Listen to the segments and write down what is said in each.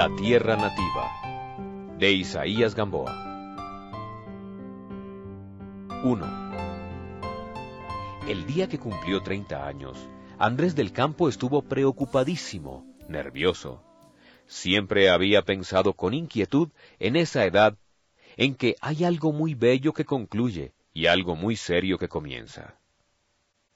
La Tierra Nativa, de Isaías Gamboa. 1. El día que cumplió 30 años, Andrés del Campo estuvo preocupadísimo, nervioso. Siempre había pensado con inquietud en esa edad en que hay algo muy bello que concluye y algo muy serio que comienza.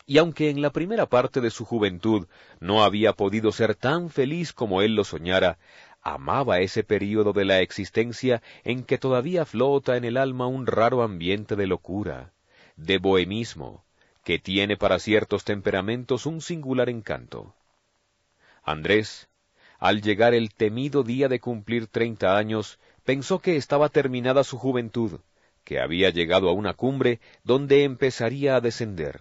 Y aunque en la primera parte de su juventud no había podido ser tan feliz como él lo soñara, amaba ese período de la existencia en que todavía flota en el alma un raro ambiente de locura, de bohemismo, que tiene para ciertos temperamentos un singular encanto. Andrés, al llegar el temido día de cumplir treinta años, pensó que estaba terminada su juventud, que había llegado a una cumbre donde empezaría a descender.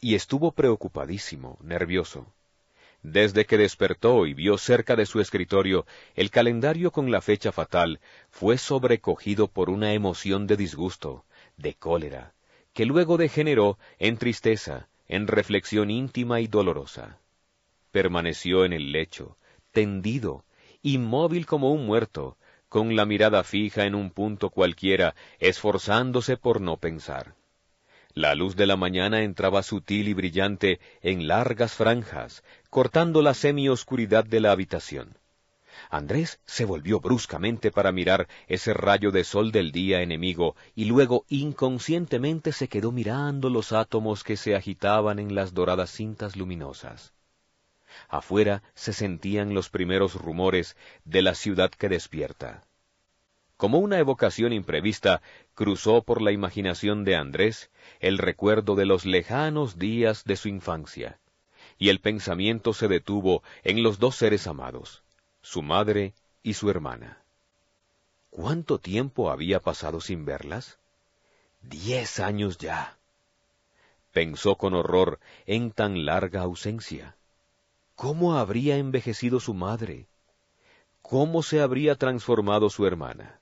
Y estuvo preocupadísimo, nervioso. Desde que despertó y vio cerca de su escritorio el calendario con la fecha fatal, fue sobrecogido por una emoción de disgusto, de cólera, que luego degeneró en tristeza, en reflexión íntima y dolorosa. Permaneció en el lecho, tendido, inmóvil como un muerto, con la mirada fija en un punto cualquiera, esforzándose por no pensar. La luz de la mañana entraba sutil y brillante en largas franjas, cortando la semioscuridad de la habitación. Andrés se volvió bruscamente para mirar ese rayo de sol del día enemigo y luego inconscientemente se quedó mirando los átomos que se agitaban en las doradas cintas luminosas. Afuera se sentían los primeros rumores de la ciudad que despierta. Como una evocación imprevista, cruzó por la imaginación de Andrés el recuerdo de los lejanos días de su infancia, y el pensamiento se detuvo en los dos seres amados, su madre y su hermana. ¿Cuánto tiempo había pasado sin verlas? Diez años ya. Pensó con horror en tan larga ausencia. ¿Cómo habría envejecido su madre? ¿Cómo se habría transformado su hermana?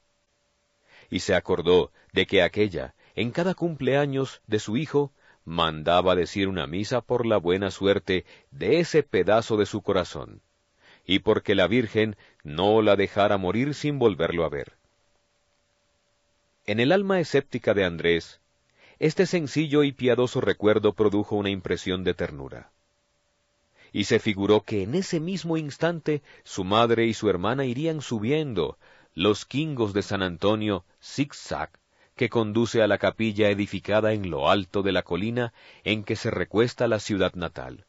y se acordó de que aquella, en cada cumpleaños de su hijo, mandaba decir una misa por la buena suerte de ese pedazo de su corazón, y porque la Virgen no la dejara morir sin volverlo a ver. En el alma escéptica de Andrés, este sencillo y piadoso recuerdo produjo una impresión de ternura. Y se figuró que en ese mismo instante su madre y su hermana irían subiendo, los quingos de San Antonio zigzag que conduce a la capilla edificada en lo alto de la colina en que se recuesta la ciudad natal.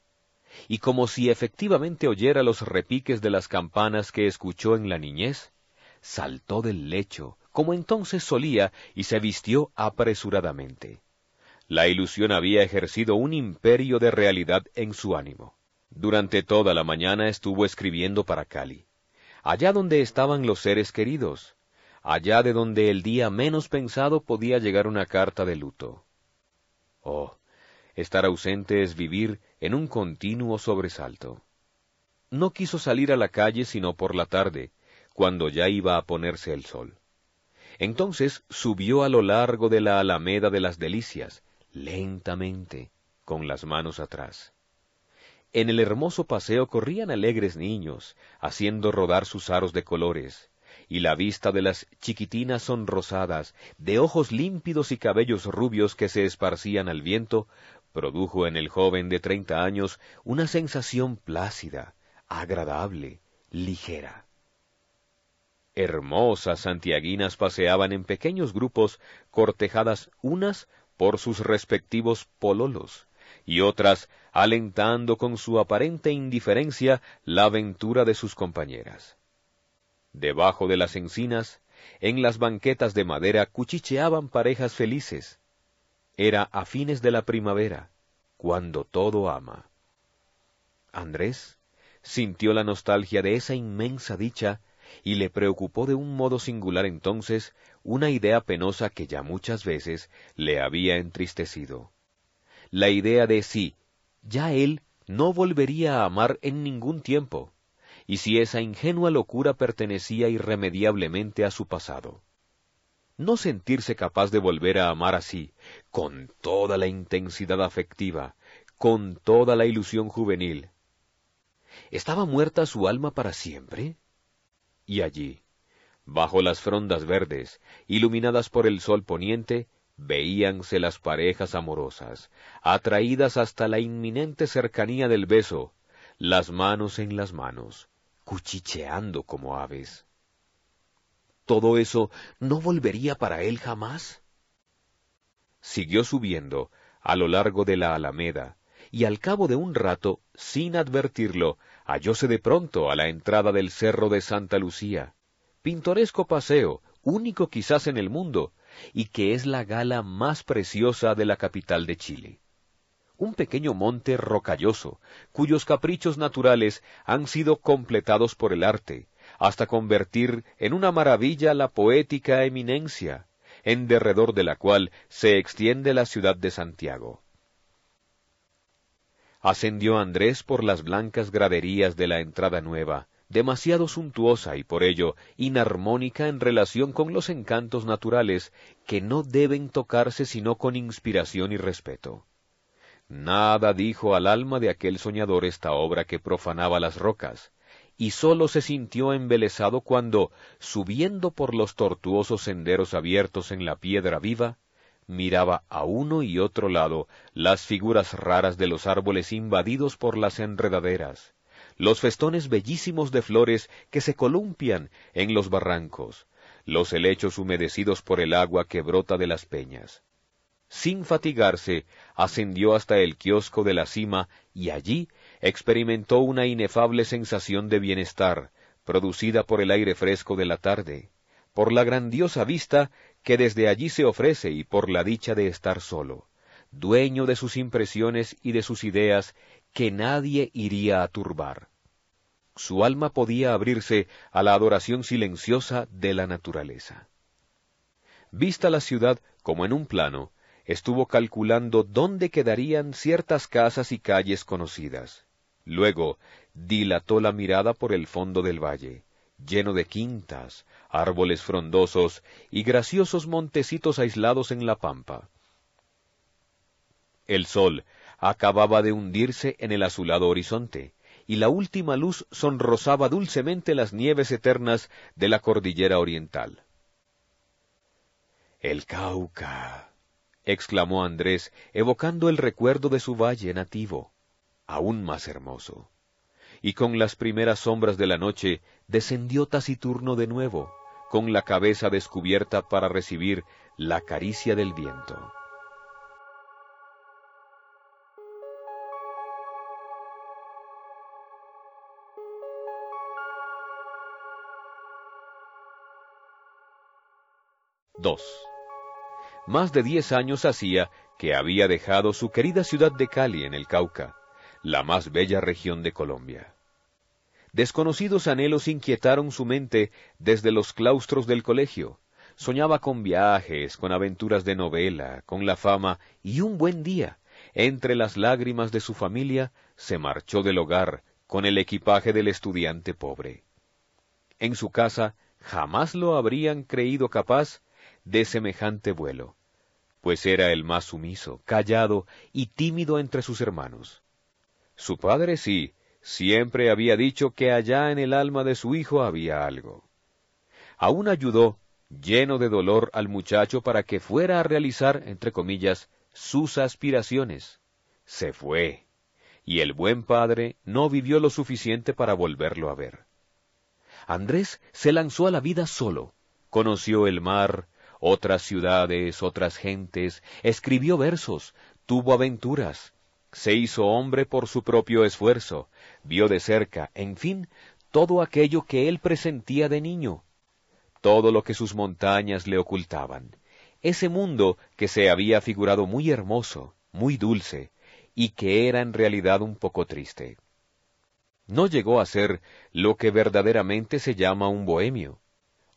Y como si efectivamente oyera los repiques de las campanas que escuchó en la niñez, saltó del lecho, como entonces solía, y se vistió apresuradamente. La ilusión había ejercido un imperio de realidad en su ánimo. Durante toda la mañana estuvo escribiendo para Cali allá donde estaban los seres queridos, allá de donde el día menos pensado podía llegar una carta de luto. Oh, estar ausente es vivir en un continuo sobresalto. No quiso salir a la calle sino por la tarde, cuando ya iba a ponerse el sol. Entonces subió a lo largo de la alameda de las delicias, lentamente, con las manos atrás. En el hermoso paseo corrían alegres niños, haciendo rodar sus aros de colores, y la vista de las chiquitinas sonrosadas, de ojos límpidos y cabellos rubios que se esparcían al viento, produjo en el joven de treinta años una sensación plácida, agradable, ligera. Hermosas santiaguinas paseaban en pequeños grupos, cortejadas unas por sus respectivos pololos, y otras alentando con su aparente indiferencia la aventura de sus compañeras. Debajo de las encinas, en las banquetas de madera cuchicheaban parejas felices. Era a fines de la primavera, cuando todo ama. Andrés sintió la nostalgia de esa inmensa dicha y le preocupó de un modo singular entonces una idea penosa que ya muchas veces le había entristecido. La idea de sí ya él no volvería a amar en ningún tiempo, y si esa ingenua locura pertenecía irremediablemente a su pasado. No sentirse capaz de volver a amar así, con toda la intensidad afectiva, con toda la ilusión juvenil. ¿Estaba muerta su alma para siempre? Y allí, bajo las frondas verdes, iluminadas por el sol poniente, veíanse las parejas amorosas, atraídas hasta la inminente cercanía del beso, las manos en las manos, cuchicheando como aves. ¿Todo eso no volvería para él jamás? Siguió subiendo a lo largo de la alameda, y al cabo de un rato, sin advertirlo, hallóse de pronto a la entrada del cerro de Santa Lucía, pintoresco paseo, único quizás en el mundo, y que es la gala más preciosa de la capital de Chile. Un pequeño monte rocalloso, cuyos caprichos naturales han sido completados por el arte, hasta convertir en una maravilla la poética eminencia, en derredor de la cual se extiende la ciudad de Santiago. Ascendió Andrés por las blancas graderías de la entrada nueva, demasiado suntuosa y por ello inarmónica en relación con los encantos naturales que no deben tocarse sino con inspiración y respeto. Nada dijo al alma de aquel soñador esta obra que profanaba las rocas, y sólo se sintió embelesado cuando, subiendo por los tortuosos senderos abiertos en la piedra viva, miraba a uno y otro lado las figuras raras de los árboles invadidos por las enredaderas, los festones bellísimos de flores que se columpian en los barrancos, los helechos humedecidos por el agua que brota de las peñas. Sin fatigarse, ascendió hasta el kiosco de la cima y allí experimentó una inefable sensación de bienestar, producida por el aire fresco de la tarde, por la grandiosa vista que desde allí se ofrece y por la dicha de estar solo, dueño de sus impresiones y de sus ideas que nadie iría a turbar. Su alma podía abrirse a la adoración silenciosa de la naturaleza. Vista la ciudad como en un plano, estuvo calculando dónde quedarían ciertas casas y calles conocidas. Luego dilató la mirada por el fondo del valle, lleno de quintas, árboles frondosos y graciosos montecitos aislados en la pampa. El sol acababa de hundirse en el azulado horizonte, y la última luz sonrosaba dulcemente las nieves eternas de la cordillera oriental. El Cauca, exclamó Andrés, evocando el recuerdo de su valle nativo, aún más hermoso. Y con las primeras sombras de la noche descendió taciturno de nuevo, con la cabeza descubierta para recibir la caricia del viento. II. Más de diez años hacía que había dejado su querida ciudad de Cali en el Cauca, la más bella región de Colombia. Desconocidos anhelos inquietaron su mente desde los claustros del colegio. Soñaba con viajes, con aventuras de novela, con la fama, y un buen día, entre las lágrimas de su familia, se marchó del hogar con el equipaje del estudiante pobre. En su casa jamás lo habrían creído capaz de semejante vuelo, pues era el más sumiso, callado y tímido entre sus hermanos. Su padre sí, Siempre había dicho que allá en el alma de su hijo había algo. Aún ayudó, lleno de dolor, al muchacho para que fuera a realizar, entre comillas, sus aspiraciones. Se fue, y el buen padre no vivió lo suficiente para volverlo a ver. Andrés se lanzó a la vida solo, conoció el mar, otras ciudades, otras gentes, escribió versos, tuvo aventuras, se hizo hombre por su propio esfuerzo, vio de cerca, en fin, todo aquello que él presentía de niño, todo lo que sus montañas le ocultaban, ese mundo que se había figurado muy hermoso, muy dulce, y que era en realidad un poco triste. No llegó a ser lo que verdaderamente se llama un bohemio,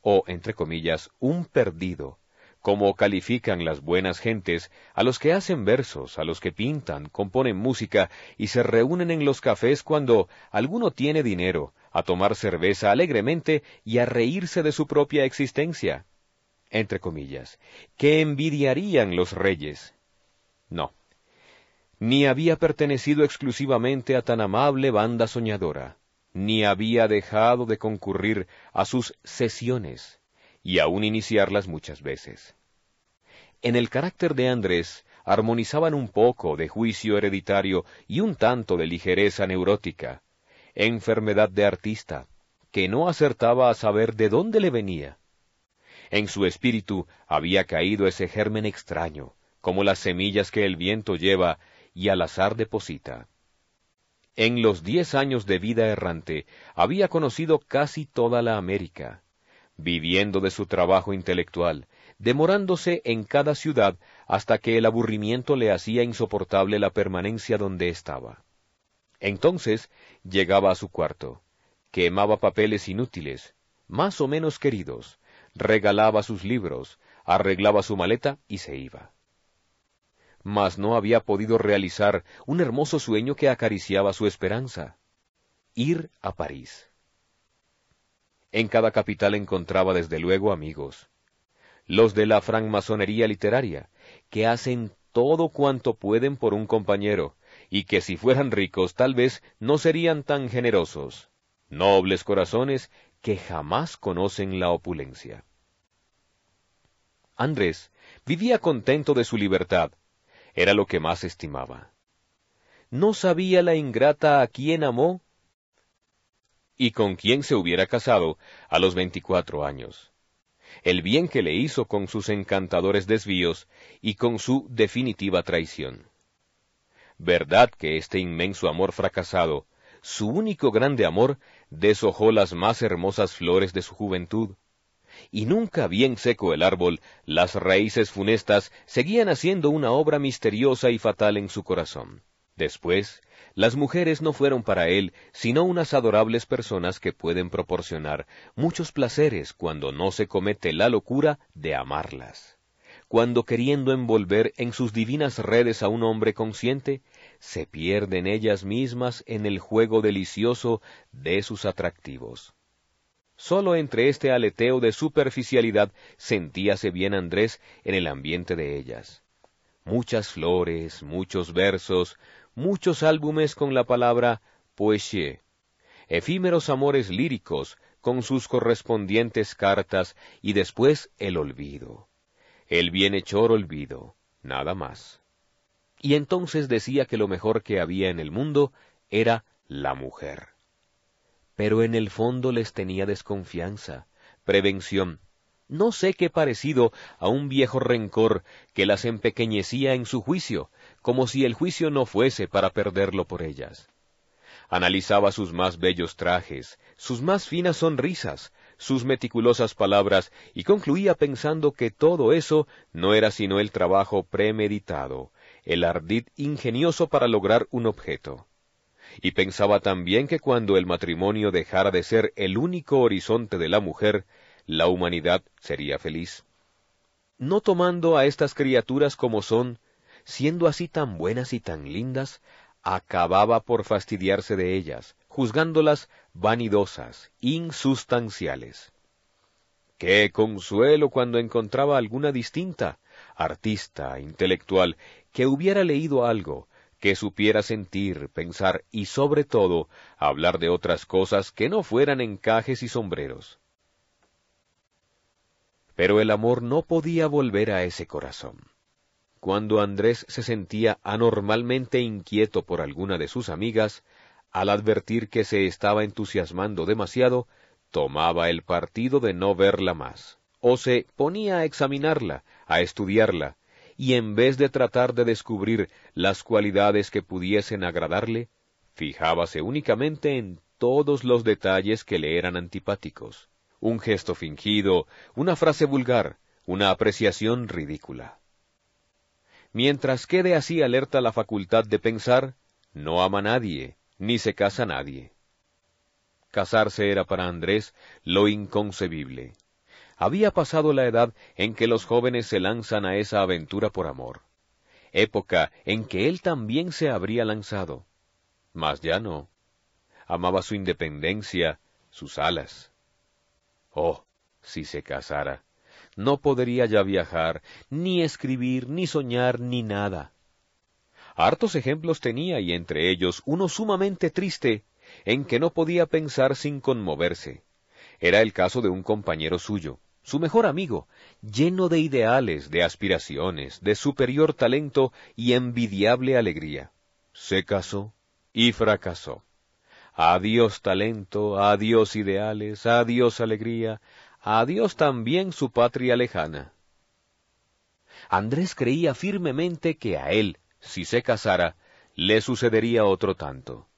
o, entre comillas, un perdido, como califican las buenas gentes a los que hacen versos, a los que pintan, componen música y se reúnen en los cafés cuando alguno tiene dinero, a tomar cerveza alegremente y a reírse de su propia existencia. Entre comillas, que envidiarían los reyes. No, ni había pertenecido exclusivamente a tan amable banda soñadora. Ni había dejado de concurrir a sus sesiones y aún iniciarlas muchas veces. En el carácter de Andrés armonizaban un poco de juicio hereditario y un tanto de ligereza neurótica, enfermedad de artista, que no acertaba a saber de dónde le venía. En su espíritu había caído ese germen extraño, como las semillas que el viento lleva y al azar deposita. En los diez años de vida errante había conocido casi toda la América, viviendo de su trabajo intelectual, demorándose en cada ciudad hasta que el aburrimiento le hacía insoportable la permanencia donde estaba. Entonces llegaba a su cuarto, quemaba papeles inútiles, más o menos queridos, regalaba sus libros, arreglaba su maleta y se iba mas no había podido realizar un hermoso sueño que acariciaba su esperanza, ir a París. En cada capital encontraba desde luego amigos, los de la francmasonería literaria, que hacen todo cuanto pueden por un compañero, y que si fueran ricos tal vez no serían tan generosos, nobles corazones que jamás conocen la opulencia. Andrés vivía contento de su libertad, era lo que más estimaba. ¿No sabía la ingrata a quién amó? Y con quién se hubiera casado a los veinticuatro años. El bien que le hizo con sus encantadores desvíos y con su definitiva traición. Verdad que este inmenso amor fracasado, su único grande amor, deshojó las más hermosas flores de su juventud, y nunca bien seco el árbol, las raíces funestas seguían haciendo una obra misteriosa y fatal en su corazón. Después, las mujeres no fueron para él sino unas adorables personas que pueden proporcionar muchos placeres cuando no se comete la locura de amarlas. Cuando queriendo envolver en sus divinas redes a un hombre consciente, se pierden ellas mismas en el juego delicioso de sus atractivos. Sólo entre este aleteo de superficialidad sentíase bien Andrés en el ambiente de ellas. Muchas flores, muchos versos, muchos álbumes con la palabra poesía, efímeros amores líricos con sus correspondientes cartas y después el olvido, el bienhechor olvido, nada más. Y entonces decía que lo mejor que había en el mundo era la mujer pero en el fondo les tenía desconfianza, prevención, no sé qué parecido a un viejo rencor que las empequeñecía en su juicio, como si el juicio no fuese para perderlo por ellas. Analizaba sus más bellos trajes, sus más finas sonrisas, sus meticulosas palabras, y concluía pensando que todo eso no era sino el trabajo premeditado, el ardid ingenioso para lograr un objeto y pensaba también que cuando el matrimonio dejara de ser el único horizonte de la mujer, la humanidad sería feliz. No tomando a estas criaturas como son, siendo así tan buenas y tan lindas, acababa por fastidiarse de ellas, juzgándolas vanidosas, insustanciales. Qué consuelo cuando encontraba alguna distinta, artista, intelectual, que hubiera leído algo, que supiera sentir, pensar y sobre todo hablar de otras cosas que no fueran encajes y sombreros. Pero el amor no podía volver a ese corazón. Cuando Andrés se sentía anormalmente inquieto por alguna de sus amigas, al advertir que se estaba entusiasmando demasiado, tomaba el partido de no verla más, o se ponía a examinarla, a estudiarla, y en vez de tratar de descubrir las cualidades que pudiesen agradarle, fijábase únicamente en todos los detalles que le eran antipáticos, un gesto fingido, una frase vulgar, una apreciación ridícula. Mientras quede así alerta la facultad de pensar, no ama nadie, ni se casa nadie. Casarse era para Andrés lo inconcebible. Había pasado la edad en que los jóvenes se lanzan a esa aventura por amor, época en que él también se habría lanzado. Mas ya no. Amaba su independencia, sus alas. Oh, si se casara, no podría ya viajar, ni escribir, ni soñar, ni nada. Hartos ejemplos tenía y entre ellos uno sumamente triste, en que no podía pensar sin conmoverse. Era el caso de un compañero suyo, su mejor amigo, lleno de ideales, de aspiraciones, de superior talento y envidiable alegría. Se casó y fracasó. Adiós talento, adiós ideales, adiós alegría, adiós también su patria lejana. Andrés creía firmemente que a él, si se casara, le sucedería otro tanto.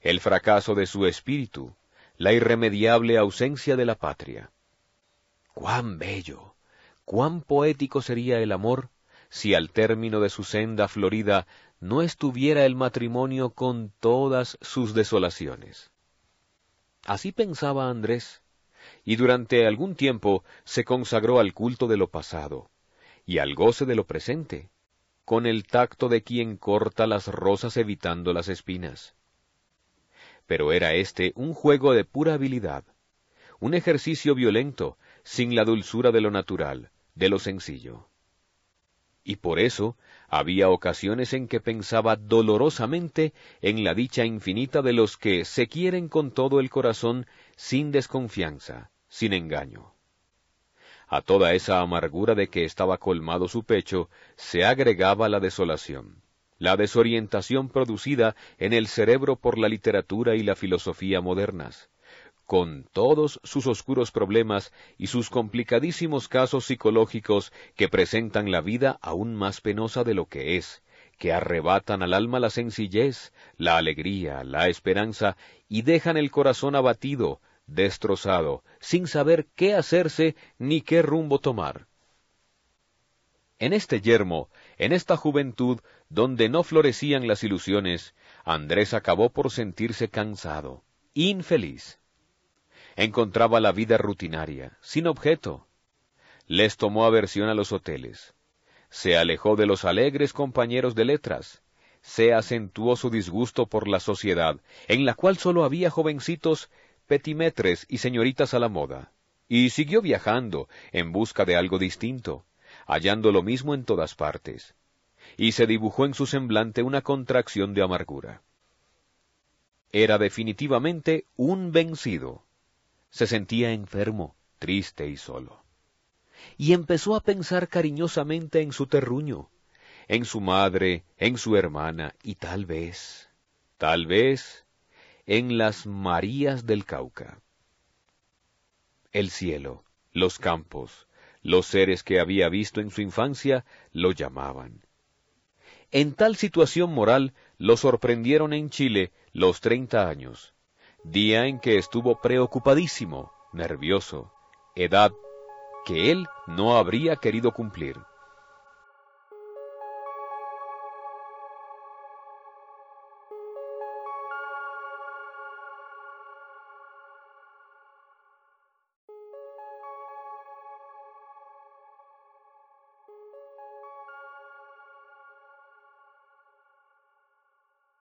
El fracaso de su espíritu, la irremediable ausencia de la patria. Cuán bello, cuán poético sería el amor si al término de su senda florida no estuviera el matrimonio con todas sus desolaciones. Así pensaba Andrés, y durante algún tiempo se consagró al culto de lo pasado y al goce de lo presente, con el tacto de quien corta las rosas evitando las espinas. Pero era este un juego de pura habilidad, un ejercicio violento, sin la dulzura de lo natural, de lo sencillo. Y por eso había ocasiones en que pensaba dolorosamente en la dicha infinita de los que se quieren con todo el corazón sin desconfianza, sin engaño. A toda esa amargura de que estaba colmado su pecho se agregaba la desolación, la desorientación producida en el cerebro por la literatura y la filosofía modernas, con todos sus oscuros problemas y sus complicadísimos casos psicológicos que presentan la vida aún más penosa de lo que es, que arrebatan al alma la sencillez, la alegría, la esperanza y dejan el corazón abatido, destrozado, sin saber qué hacerse ni qué rumbo tomar. En este yermo, en esta juventud donde no florecían las ilusiones, Andrés acabó por sentirse cansado, infeliz. Encontraba la vida rutinaria, sin objeto. Les tomó aversión a los hoteles. Se alejó de los alegres compañeros de letras. Se acentuó su disgusto por la sociedad, en la cual sólo había jovencitos petimetres y señoritas a la moda, y siguió viajando en busca de algo distinto, hallando lo mismo en todas partes, y se dibujó en su semblante una contracción de amargura. Era definitivamente un vencido. Se sentía enfermo, triste y solo. Y empezó a pensar cariñosamente en su terruño, en su madre, en su hermana, y tal vez, tal vez, en las Marías del Cauca. El cielo, los campos, los seres que había visto en su infancia lo llamaban. En tal situación moral lo sorprendieron en Chile los treinta años, día en que estuvo preocupadísimo, nervioso, edad que él no habría querido cumplir.